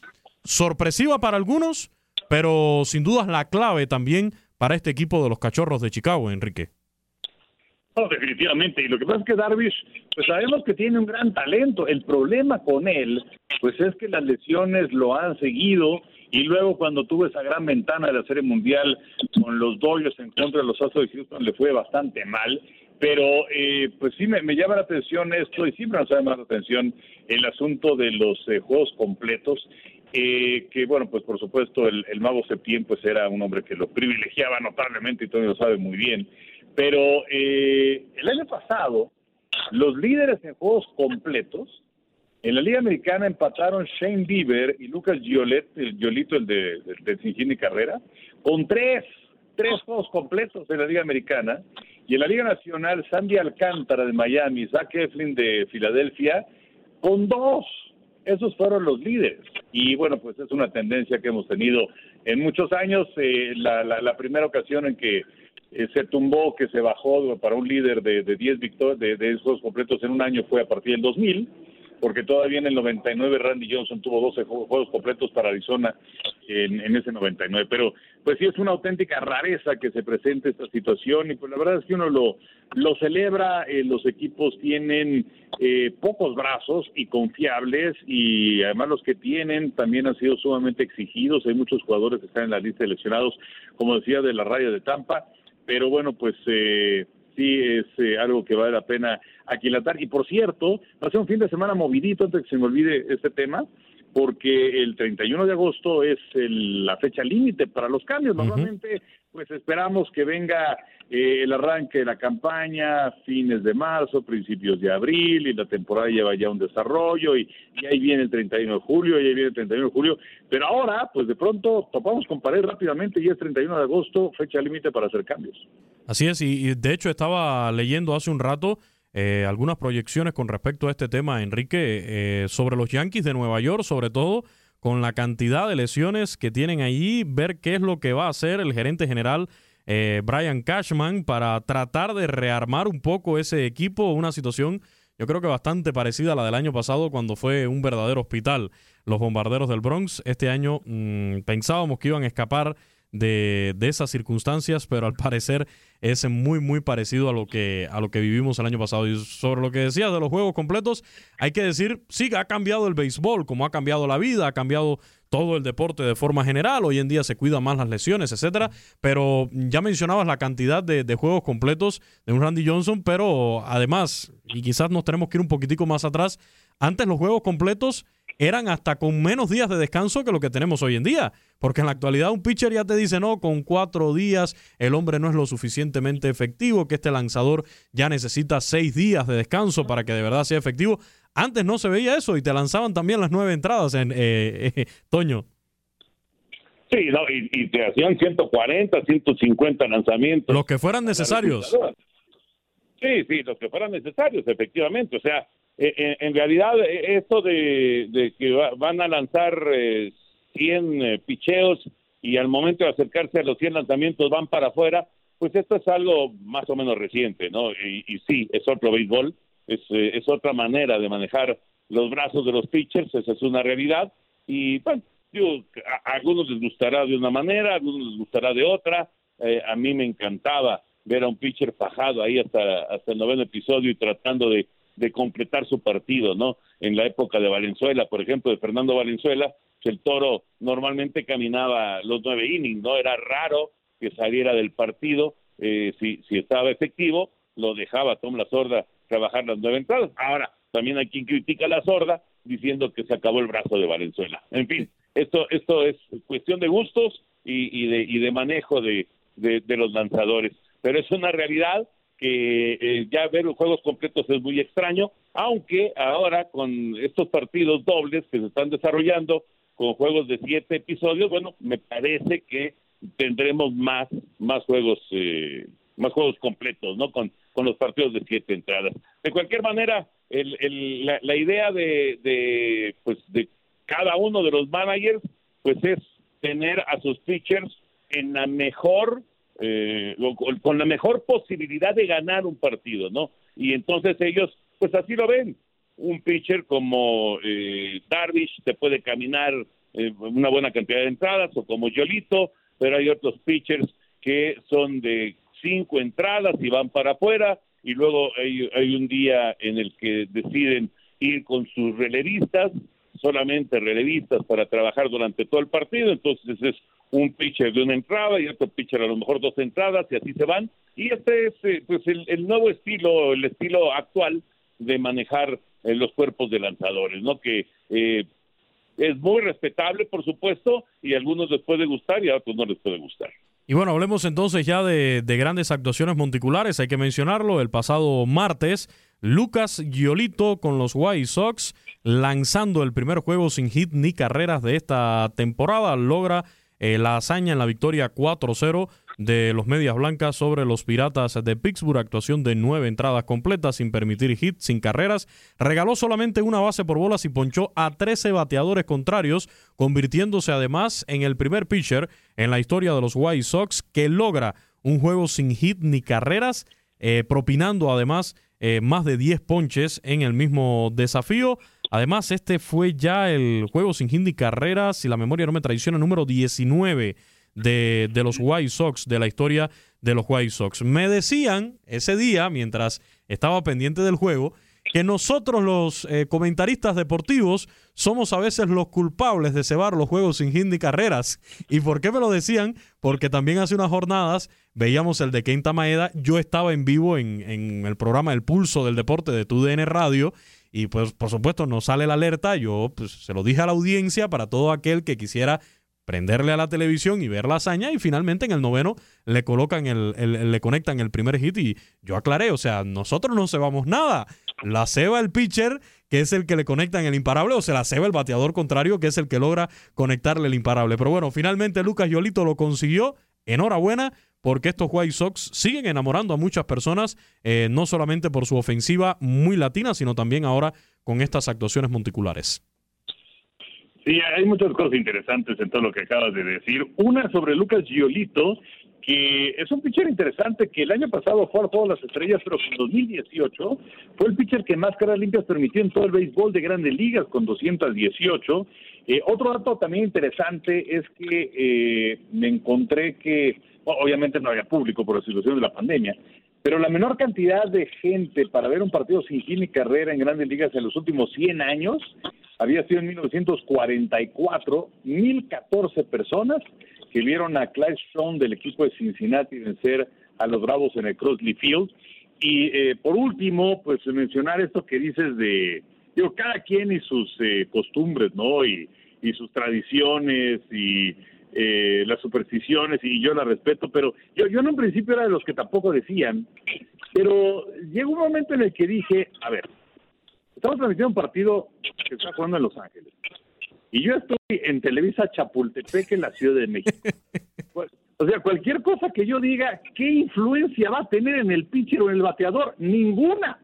sorpresiva para algunos, pero sin dudas la clave también para este equipo de los cachorros de Chicago, Enrique. No, definitivamente. Y lo que pasa es que Darvish, pues sabemos que tiene un gran talento. El problema con él, pues es que las lesiones lo han seguido y luego cuando tuvo esa gran ventana de la Serie Mundial con los Dodgers en contra de los Astros de Houston le fue bastante mal, pero eh, pues sí me, llama la atención esto y siempre nos llama la atención el asunto de los eh, juegos completos, eh, que bueno, pues por supuesto el, mago Septién pues era un hombre que lo privilegiaba notablemente y todo lo sabe muy bien, Pero eh, el año pasado, los líderes en juegos completos, en la Liga Americana empataron Shane Bieber y Lucas Giolet, el Giolito, el de, de, Carrera, con tres, tres juegos completos en la Liga Americana. Y en la Liga Nacional, Sandy Alcántara de Miami, Zach Eflin de Filadelfia, con dos. Esos fueron los líderes. Y bueno, pues es una tendencia que hemos tenido en muchos años. Eh, la, la, primera ocasión en que eh, se tumbó, que se bajó para un líder de 10 victorias, de, de esos completos en un año fue a partir del 2000 porque todavía en el 99 Randy Johnson tuvo 12 juegos completos para Arizona en, ese 99. Pero pues sí es una auténtica rareza que se presente esta situación y pues la verdad es que uno lo, celebra, eh, los equipos tienen eh, pocos brazos y confiables y además los que tienen también han sido sumamente exigidos, hay muchos jugadores que están en la lista de lesionados, como decía, de la raya de Tampa, pero bueno, pues... Eh, sí es eh, algo que vale la pena aquilatar. Y por cierto, va a ser un fin de semana movidito antes que se me olvide este tema, porque el 31 de agosto es la fecha límite para los cambios. Normalmente, pues esperamos que venga eh, el arranque de la campaña, fines de marzo, principios de abril, y la temporada lleva ya un desarrollo, y, y, ahí viene el 31 de julio, y ahí viene el 31 de julio. Pero ahora, pues de pronto topamos con pared rápidamente, y es 31 de agosto, fecha límite para hacer cambios. Así es, y, de hecho estaba leyendo hace un rato eh, algunas proyecciones con respecto a este tema, Enrique, eh, sobre los Yankees de Nueva York, sobre todo con la cantidad de lesiones que tienen allí, ver qué es lo que va a hacer el gerente general eh, Brian Cashman para tratar de rearmar un poco ese equipo, una situación yo creo que bastante parecida a la del año pasado cuando fue un verdadero hospital los bombarderos del Bronx. Este año mm, pensábamos que iban a escapar de, de, esas circunstancias, pero al parecer es muy, muy parecido a lo, que, a lo que vivimos el año pasado. Y sobre lo que decías de los juegos completos, hay que decir, sí, ha cambiado el béisbol, como ha cambiado la vida, ha cambiado todo el deporte de forma general. Hoy en día se cuidan más las lesiones, etcétera. Pero ya mencionabas la cantidad de, de, juegos completos de un Randy Johnson, pero además, y quizás nos tenemos que ir un poquitico más atrás, antes los juegos completos eran hasta con menos días de descanso que lo que tenemos hoy en día. Porque en la actualidad un pitcher ya te dice, no, con cuatro días el hombre no es lo suficientemente efectivo, que este lanzador ya necesita seis días de descanso para que de verdad sea efectivo. Antes no se veía eso y te lanzaban también las nueve entradas en eh, eh, Toño. Sí, no, y, te hacían 140, 150 lanzamientos. Los que fueran necesarios. Sí, sí, los que fueran necesarios, efectivamente. O sea, eh, en realidad esto de, que van a lanzar 100 eh, picheos y al momento de acercarse a los 100 lanzamientos van para afuera, pues esto es algo más o menos reciente, ¿no? Y, sí, es otro béisbol, es, eh, es otra manera de manejar los brazos de los pitchers, esa es una realidad. Y bueno, a, algunos les gustará de una manera, a algunos les gustará de otra. Eh, a mí me encantaba ver a un pitcher fajado ahí hasta, hasta el noveno episodio y tratando de, de completar su partido, ¿no? En la época de Valenzuela, por ejemplo, de Fernando Valenzuela, el toro normalmente caminaba los nueve innings, ¿no? Era raro que saliera del partido, eh, si, si estaba efectivo, lo dejaba Tom La Sorda trabajar las nueve entradas. Ahora, también hay quien critica a La Sorda diciendo que se acabó el brazo de Valenzuela. En fin, esto, esto es cuestión de gustos y, y, de, y de manejo de, de, los lanzadores. Pero es una realidad que eh, ya ver los juegos completos es muy extraño, aunque ahora con estos partidos dobles que se están desarrollando, con juegos de siete episodios, bueno, me parece que tendremos más, más juegos, eh, más juegos completos, ¿no? Con, con los partidos de siete entradas. De cualquier manera, el, la, la, idea de, de, pues, de cada uno de los managers, pues es tener a sus pitchers en la mejor, eh, con la mejor posibilidad de ganar un partido, ¿no? Y entonces ellos, pues así lo ven un pitcher como eh, Darvish te puede caminar eh, una buena cantidad de entradas o como Yolito, pero hay otros pitchers que son de cinco entradas y van para afuera y luego hay, hay un día en el que deciden ir con sus relevistas, solamente relevistas para trabajar durante todo el partido, entonces es un pitcher de una entrada y otro pitcher a lo mejor dos entradas y así se van. Y este es eh, pues el, nuevo estilo, el estilo actual de manejar en los cuerpos de lanzadores, ¿no? Que eh, es muy respetable, por supuesto, y a algunos les puede gustar y a otros no les puede gustar. Y bueno, hablemos entonces ya de, de, grandes actuaciones monticulares. Hay que mencionarlo, el pasado martes, Lucas Giolito con los White Sox, lanzando el primer juego sin hit ni carreras de esta temporada, logra eh, la hazaña en la victoria 4-0 de los Medias Blancas sobre los Piratas de Pittsburgh. Actuación de nueve entradas completas sin permitir hit, sin carreras. Regaló solamente una base por bolas y ponchó a 13 bateadores contrarios, convirtiéndose además en el primer pitcher en la historia de los White Sox que logra un juego sin hit ni carreras, eh, propinando además eh, más de 10 ponches en el mismo desafío. Además, este fue ya el juego sin hit ni carreras, si la memoria no me traiciona, número 19 de, de, los White Sox, de la historia de los White Sox. Me decían ese día, mientras estaba pendiente del juego, que nosotros los eh, comentaristas deportivos somos a veces los culpables de cebar los juegos sin hit ni carreras. ¿Y por qué me lo decían? Porque también hace unas jornadas veíamos el de Kenta Maeda. Yo estaba en vivo en, en el programa El Pulso del Deporte de TUDN Radio y pues por supuesto nos sale la alerta. Yo pues, se lo dije a la audiencia para todo aquel que quisiera prenderle a la televisión y ver la hazaña y finalmente en el noveno le colocan el, el, le conectan el primer hit y yo aclaré, o sea, nosotros no cebamos nada. La ceba el pitcher, que es el que le conecta en el imparable, o se la ceba el bateador contrario, que es el que logra conectarle el imparable. Pero bueno, finalmente Lucas Yolito lo consiguió. Enhorabuena, porque estos White Sox siguen enamorando a muchas personas, eh, no solamente por su ofensiva muy latina, sino también ahora con estas actuaciones monticulares. Sí, hay muchas cosas interesantes en todo lo que acabas de decir. Una sobre Lucas Giolito, que es un pitcher interesante que el año pasado fue juego de las estrellas, pero en 2018 fue el pitcher que más caras limpias permitió en todo el béisbol de grandes ligas con 218. Eh, otro dato también interesante es que eh, me encontré que, obviamente no había público por la situación de la pandemia, pero la menor cantidad de gente para ver un partido sin y carrera en grandes ligas en los últimos 100 años había sido en 1944, 1014 personas que vieron a Clive Stone del equipo de Cincinnati vencer a los Bravos en el Crossley Field. Y eh, por último, pues mencionar esto que dices de, digo, cada quien y sus eh, costumbres, ¿no? Y, y sus tradiciones y eh, las supersticiones y yo las respeto, pero yo, yo en un principio era de los que tampoco decían, pero llegó un momento en el que dije, a ver, estamos transmitiendo un partido que está jugando en Los Ángeles y yo estoy en Televisa Chapultepec en la Ciudad de México. O sea, cualquier cosa que yo diga, ¿qué influencia va a tener en el pitcher o en el bateador? Ninguna.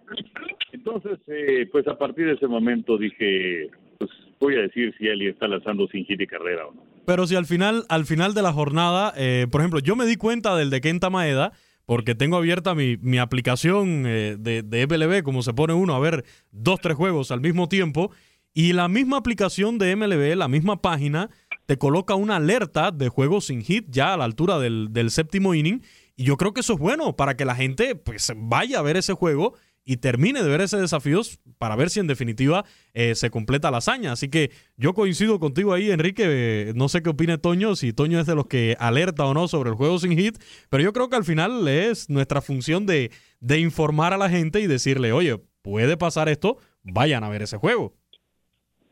Entonces, eh, pues a partir de ese momento dije, pues voy a decir si alguien está lanzando sin hit y carrera o no. Pero si al final, al final de la jornada, eh, por ejemplo, yo me di cuenta del de Kenta Maeda porque tengo abierta mi, mi aplicación eh, de, de MLB, como se pone uno a ver dos, tres juegos al mismo tiempo, y la misma aplicación de MLB, la misma página, te coloca una alerta de juegos sin hit ya a la altura del, del séptimo inning, y yo creo que eso es bueno para que la gente pues vaya a ver ese juego y termine de ver ese desafío para ver si en definitiva eh, se completa la hazaña. Así que yo coincido contigo ahí, Enrique. No sé qué opine Toño, si Toño es de los que alerta o no sobre el juego sin hit, pero yo creo que al final es nuestra función de, de informar a la gente y decirle, oye, puede pasar esto, vayan a ver ese juego.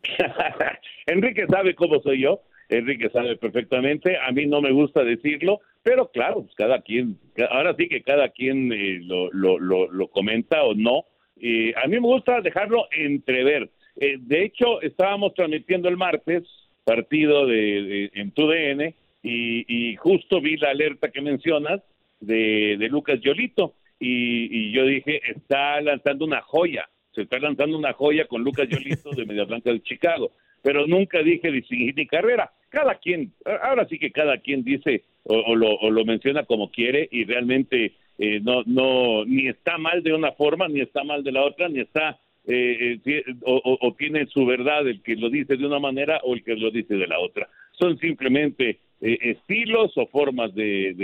Enrique sabe cómo soy yo. Enrique sabe perfectamente, a mí no me gusta decirlo, pero claro, pues cada quien, ahora sí que cada quien eh, lo, lo, lo, lo, comenta o no. Eh, a mí me gusta dejarlo entrever. Eh, de hecho, estábamos transmitiendo el martes partido de, de en TUDN y, y, justo vi la alerta que mencionas de, de Lucas Yolito y, y, yo dije, está lanzando una joya, se está lanzando una joya con Lucas Yolito de Media Blanca de Chicago pero nunca dije distinguir ni carrera. Cada quien, ahora sí que cada quien dice o, lo, menciona como quiere y realmente eh, no, no, ni está mal de una forma, ni está mal de la otra, ni está, eh, eh, o, tiene su verdad el que lo dice de una manera o el que lo dice de la otra. Son simplemente eh, estilos o formas de,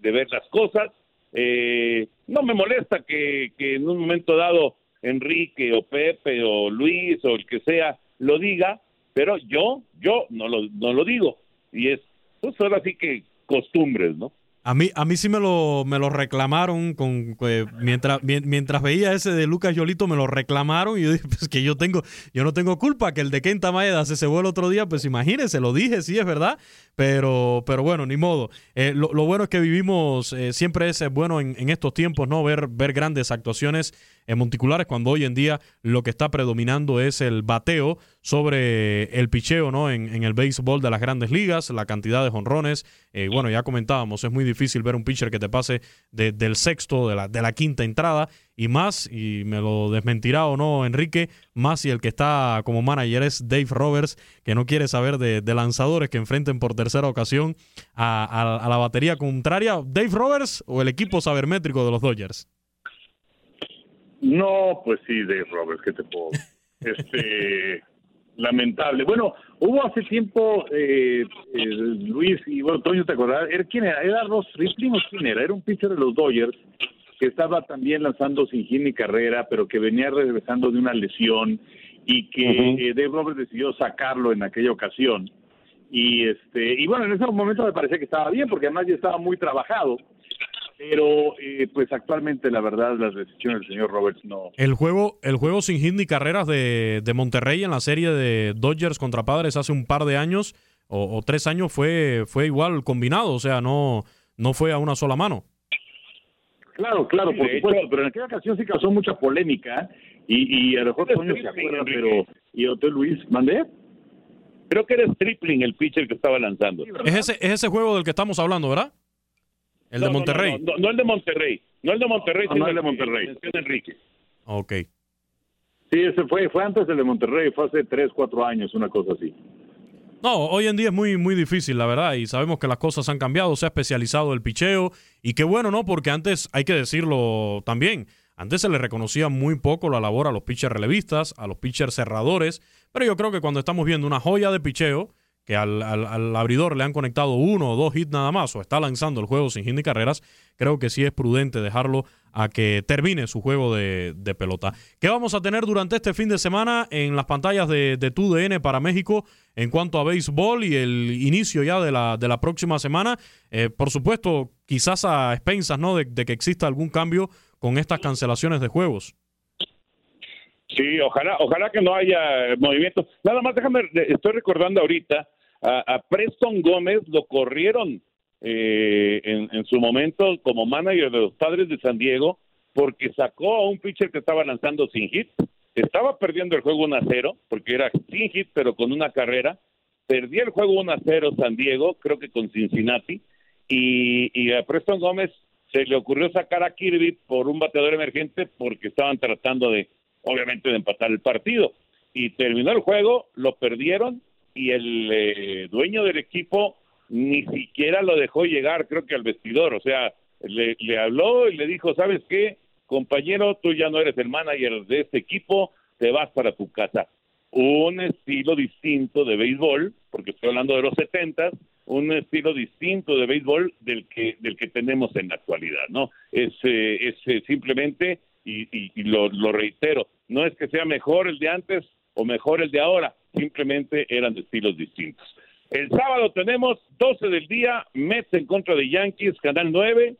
de ver las cosas. Eh, no me molesta que, que en un momento dado Enrique o Pepe o Luis o el que sea lo diga, pero yo, yo no lo, no lo digo. Y es, pues ahora que costumbres, ¿no? A mí, a mí sí me lo, me lo reclamaron con eh, mientras, mientras veía ese de Lucas Yolito, me lo reclamaron y yo dije, pues que yo tengo, yo no tengo culpa que el de Kenta Maeda se cebó el otro día, pues imagínense, lo dije, sí es verdad, pero, pero bueno, ni modo. Eh, lo, bueno es que vivimos, eh, siempre es bueno en, en, estos tiempos, ¿no? Ver, ver grandes actuaciones en monticulares cuando hoy en día lo que está predominando es el bateo sobre el picheo ¿no? en, el béisbol de las grandes ligas, la cantidad de jonrones. Eh, bueno, ya comentábamos, es muy difícil ver un pitcher que te pase del sexto, de la, de la quinta entrada y más, y me lo desmentirá o no Enrique, más si el que está como manager es Dave Roberts, que no quiere saber de, lanzadores que enfrenten por tercera ocasión a, a la batería contraria. ¿Dave Roberts o el equipo sabermétrico de los Dodgers? No, pues sí, Dave Roberts, ¿qué te puedo? Este, lamentable. Bueno, hubo hace tiempo, eh, eh, Luis y bueno, Toño, ¿te acordás? ¿Era, ¿Quién era? ¿Era Ross o quién era? Era un pitcher de los Dodgers que estaba también lanzando sin hit ni carrera, pero que venía regresando de una lesión y que eh, Dave Roberts decidió sacarlo en aquella ocasión. Y este y bueno, en ese momento me parecía que estaba bien, porque además ya estaba muy trabajado pero eh, pues actualmente la verdad las decisiones del señor Roberts no. El juego, el juego sin hit ni carreras de, de Monterrey en la serie de Dodgers contra Padres hace un par de años o, tres años fue, fue igual combinado, o sea, no, no fue a una sola mano. Claro, claro, por supuesto, pero en aquella ocasión sí causó mucha polémica y, y a lo mejor Toño se acuerda, pero y otro Luis, ¿mandé? Creo que era Stripling el pitcher que estaba lanzando. es ese, es ese juego del que estamos hablando, ¿verdad? El de Monterrey. No, el de Monterrey. No el de Monterrey, sino el de Monterrey. El de Enrique. Ok. Sí, ese fue, fue antes del de Monterrey, fue hace 3, 4 años, una cosa así. No, hoy en día es muy, muy difícil, la verdad, y sabemos que las cosas han cambiado, se ha especializado el picheo, y qué bueno, ¿no? Porque antes, hay que decirlo también, antes se le reconocía muy poco la labor a los pitchers relevistas, a los pitchers cerradores, pero yo creo que cuando estamos viendo una joya de picheo, que al, al, abridor le han conectado uno o dos hits nada más o está lanzando el juego sin hit ni carreras, creo que sí es prudente dejarlo a que termine su juego de, pelota. ¿Qué vamos a tener durante este fin de semana en las pantallas de, de TUDN para México en cuanto a béisbol y el inicio ya de la, de la próxima semana? Eh, por supuesto, quizás a expensas ¿no? de, de que exista algún cambio con estas cancelaciones de juegos. Sí, ojalá, ojalá que no haya movimiento. Nada más déjame, estoy recordando ahorita a, Preston Gómez lo corrieron eh, en, su momento como manager de los Padres de San Diego porque sacó a un pitcher que estaba lanzando sin hit. Estaba perdiendo el juego 1 a 0 porque era sin hit pero con una carrera. Perdía el juego 1 a 0 San Diego, creo que con Cincinnati. Y, y a Preston Gómez se le ocurrió sacar a Kirby por un bateador emergente porque estaban tratando de, obviamente, de empatar el partido. Y terminó el juego, lo perdieron y el eh, dueño del equipo ni siquiera lo dejó llegar, creo que al vestidor, o sea, le, le habló y le dijo, ¿sabes qué? Compañero, tú ya no eres el manager de este equipo, te vas para tu casa. Un estilo distinto de béisbol, porque estoy hablando de los setentas, un estilo distinto de béisbol del que del que tenemos en la actualidad, ¿no? Es, eh, es eh, simplemente, y, y, lo, reitero, no es que sea mejor el de antes o mejor el de ahora, simplemente eran de estilos distintos. El sábado tenemos 12 del día, Mets en contra de Yankees, Canal 9,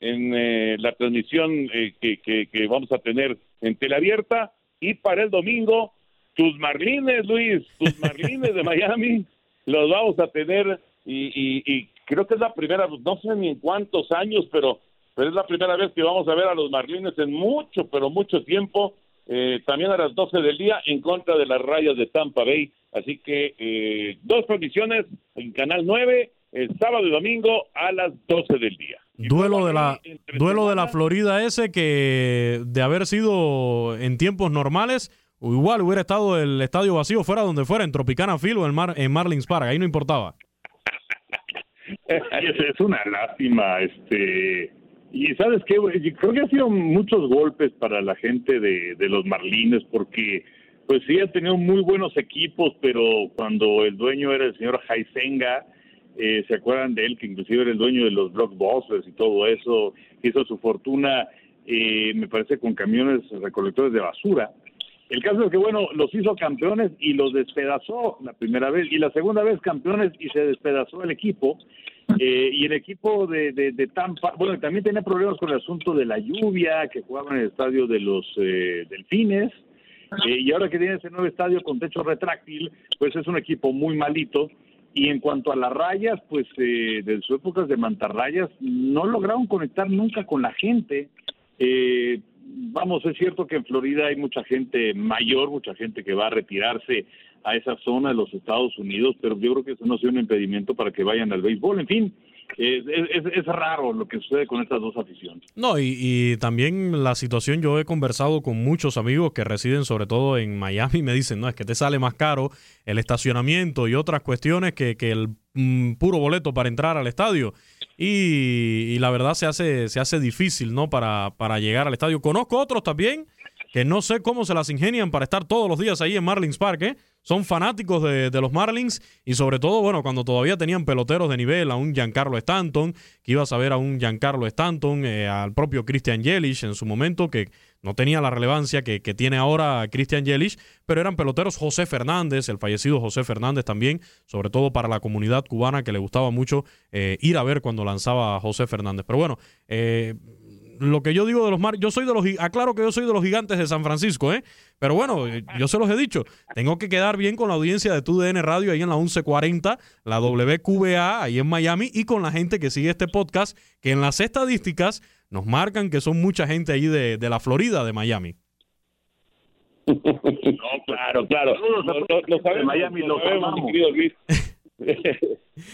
en eh, la transmisión eh, que, vamos a tener en abierta Y para el domingo, tus Marlines, Luis, tus Marlines de Miami, los vamos a tener y, y, creo que es la primera, no sé ni en cuántos años, pero, pero es la primera vez que vamos a ver a los Marlines en mucho, pero mucho tiempo eh, también a las 12 del día en contra de las rayas de Tampa Bay. Así que eh, dos transmisiones en Canal 9, el sábado y domingo a las 12 del día. Duelo de la duelo de la Florida ese que de haber sido en tiempos normales igual hubiera estado el estadio vacío fuera donde fuera en Tropicana Field o en, Mar, en Marlins Park, ahí no importaba. es una lástima este y sabes qué, creo que ha sido muchos golpes para la gente de, los Marlines porque pues sí han tenido muy buenos equipos, pero cuando el dueño era el señor Jaisenga, eh, se acuerdan de él que inclusive era el dueño de los blockbusters y todo eso, hizo su fortuna, eh, me parece, con camiones recolectores de basura. El caso es que, bueno, los hizo campeones y los despedazó la primera vez, y la segunda vez campeones y se despedazó el equipo. Eh, y el equipo de, de, Tampa, bueno, también tenía problemas con el asunto de la lluvia, que jugaban en el estadio de los eh, Delfines. Eh, y ahora que tiene ese nuevo estadio con techo retráctil, pues es un equipo muy malito. Y en cuanto a las rayas, pues eh, de sus épocas de mantarrayas, no lograron conectar nunca con la gente. Eh, vamos, es cierto que en Florida hay mucha gente mayor, mucha gente que va a retirarse a esa zona de los Estados Unidos, pero yo creo que eso no sea un impedimento para que vayan al béisbol. En fin, es, es, raro lo que sucede con estas dos aficiones. No, y, también la situación, yo he conversado con muchos amigos que residen sobre todo en Miami, y me dicen, no, es que te sale más caro el estacionamiento y otras cuestiones que, que el mm, puro boleto para entrar al estadio. Y, y, la verdad se hace, se hace difícil, ¿no? Para, para llegar al estadio. Conozco otros también que no sé cómo se las ingenian para estar todos los días ahí en Marlins Park, ¿eh? Son fanáticos de, los Marlins y sobre todo, bueno, cuando todavía tenían peloteros de nivel, a un Giancarlo Stanton, que ibas a ver a un Giancarlo Stanton, eh, al propio Christian Yelich en su momento, que no tenía la relevancia que, tiene ahora Christian Yelich, pero eran peloteros José Fernández, el fallecido José Fernández también, sobre todo para la comunidad cubana que le gustaba mucho eh, ir a ver cuando lanzaba José Fernández. Pero bueno, eh, lo que yo digo de los mar, yo soy de los, aclaro que yo soy de los gigantes de San Francisco, ¿eh? Pero bueno, yo se los he dicho, tengo que quedar bien con la audiencia de TUDN Radio ahí en la 1140, la WQBA ahí en Miami y con la gente que sigue este podcast, que en las estadísticas nos marcan que son mucha gente ahí de, la Florida, de Miami. No, claro, claro. Lo, sabemos, Miami, lo sabemos, Luis.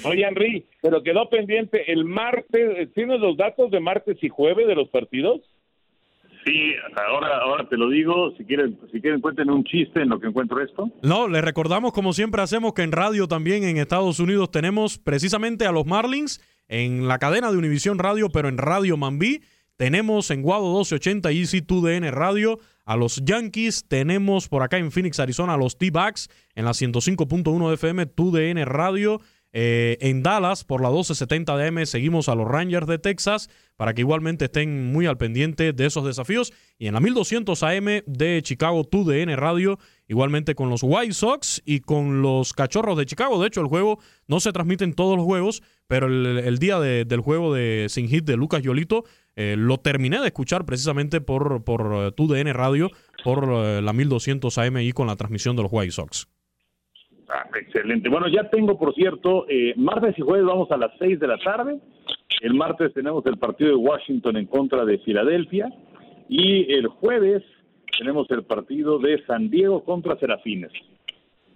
Oye, Henry, pero quedó pendiente el martes. ¿Tienes los datos de martes y jueves de los partidos? Sí, ahora, ahora te lo digo. Si quieren, si quieren, cuenten un chiste en lo que encuentro esto. No, les recordamos, como siempre hacemos, que en radio también en Estados Unidos tenemos precisamente a los Marlins en la cadena de Univisión Radio, pero en Radio Mambí. Tenemos en Guado 1280 y Easy 2DN Radio a los Yankees. Tenemos por acá en Phoenix, Arizona, a los T-Backs en la 105.1 FM, 2DN Radio. Eh, en Dallas, por la 1270 de M, seguimos a los Rangers de Texas para que igualmente estén muy al pendiente de esos desafíos. Y en la 1200 AM de Chicago, 2DN Radio, igualmente con los White Sox y con los Cachorros de Chicago. De hecho, el juego no se transmite en todos los juegos, pero el, día del juego de Sin Hit de Lucas Yolito eh, lo terminé de escuchar precisamente por, por TUDN Radio, por eh, la 1200 AM y con la transmisión de los White Sox. Ah, excelente. Bueno, ya tengo, por cierto, eh, martes y jueves vamos a las 6 de la tarde. El martes tenemos el partido de Washington en contra de Filadelfia. Y el jueves tenemos el partido de San Diego contra Serafines.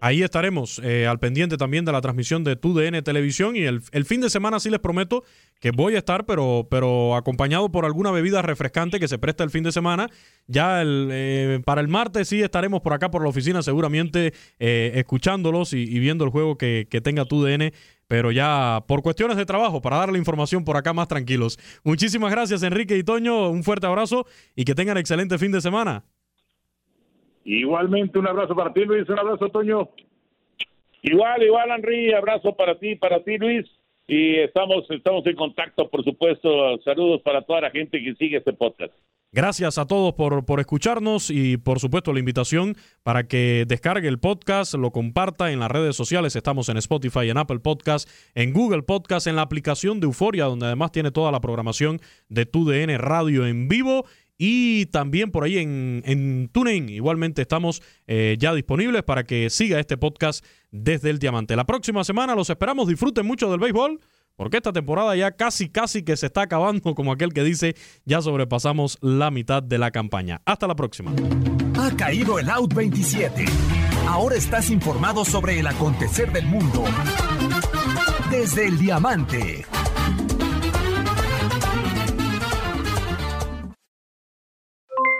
Ahí estaremos eh, al pendiente también de la transmisión de TUDN Televisión y el, fin de semana sí les prometo que voy a estar, pero, pero acompañado por alguna bebida refrescante que se presta el fin de semana. Ya eh, para el martes sí estaremos por acá por la oficina seguramente eh, escuchándolos y, viendo el juego que, que tenga TUDN pero ya por cuestiones de trabajo, para darle información por acá más tranquilos. Muchísimas gracias, Enrique y Toño. Un fuerte abrazo y que tengan excelente fin de semana. Igualmente, un abrazo para ti, Luis. Un abrazo, Toño. Igual, igual, Henry. Abrazo para ti, para ti, Luis. Y estamos, estamos en contacto, por supuesto. Saludos para toda la gente que sigue este podcast. Gracias a todos por, por escucharnos y por supuesto la invitación para que descargue el podcast, lo comparta en las redes sociales. Estamos en Spotify, en Apple Podcast, en Google Podcast, en la aplicación de Euforia, donde además tiene toda la programación de TUDN Radio en vivo y también por ahí en, en. Igualmente estamos eh, ya disponibles para que siga este podcast desde el Diamante. La próxima semana los esperamos. Disfruten mucho del béisbol. Porque esta temporada ya casi, casi que se está acabando, como aquel que dice, ya sobrepasamos la mitad de la campaña. Hasta la próxima. Ha caído el Out 27. Ahora estás informado sobre el acontecer del mundo. Desde el Diamante.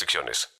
restricciones.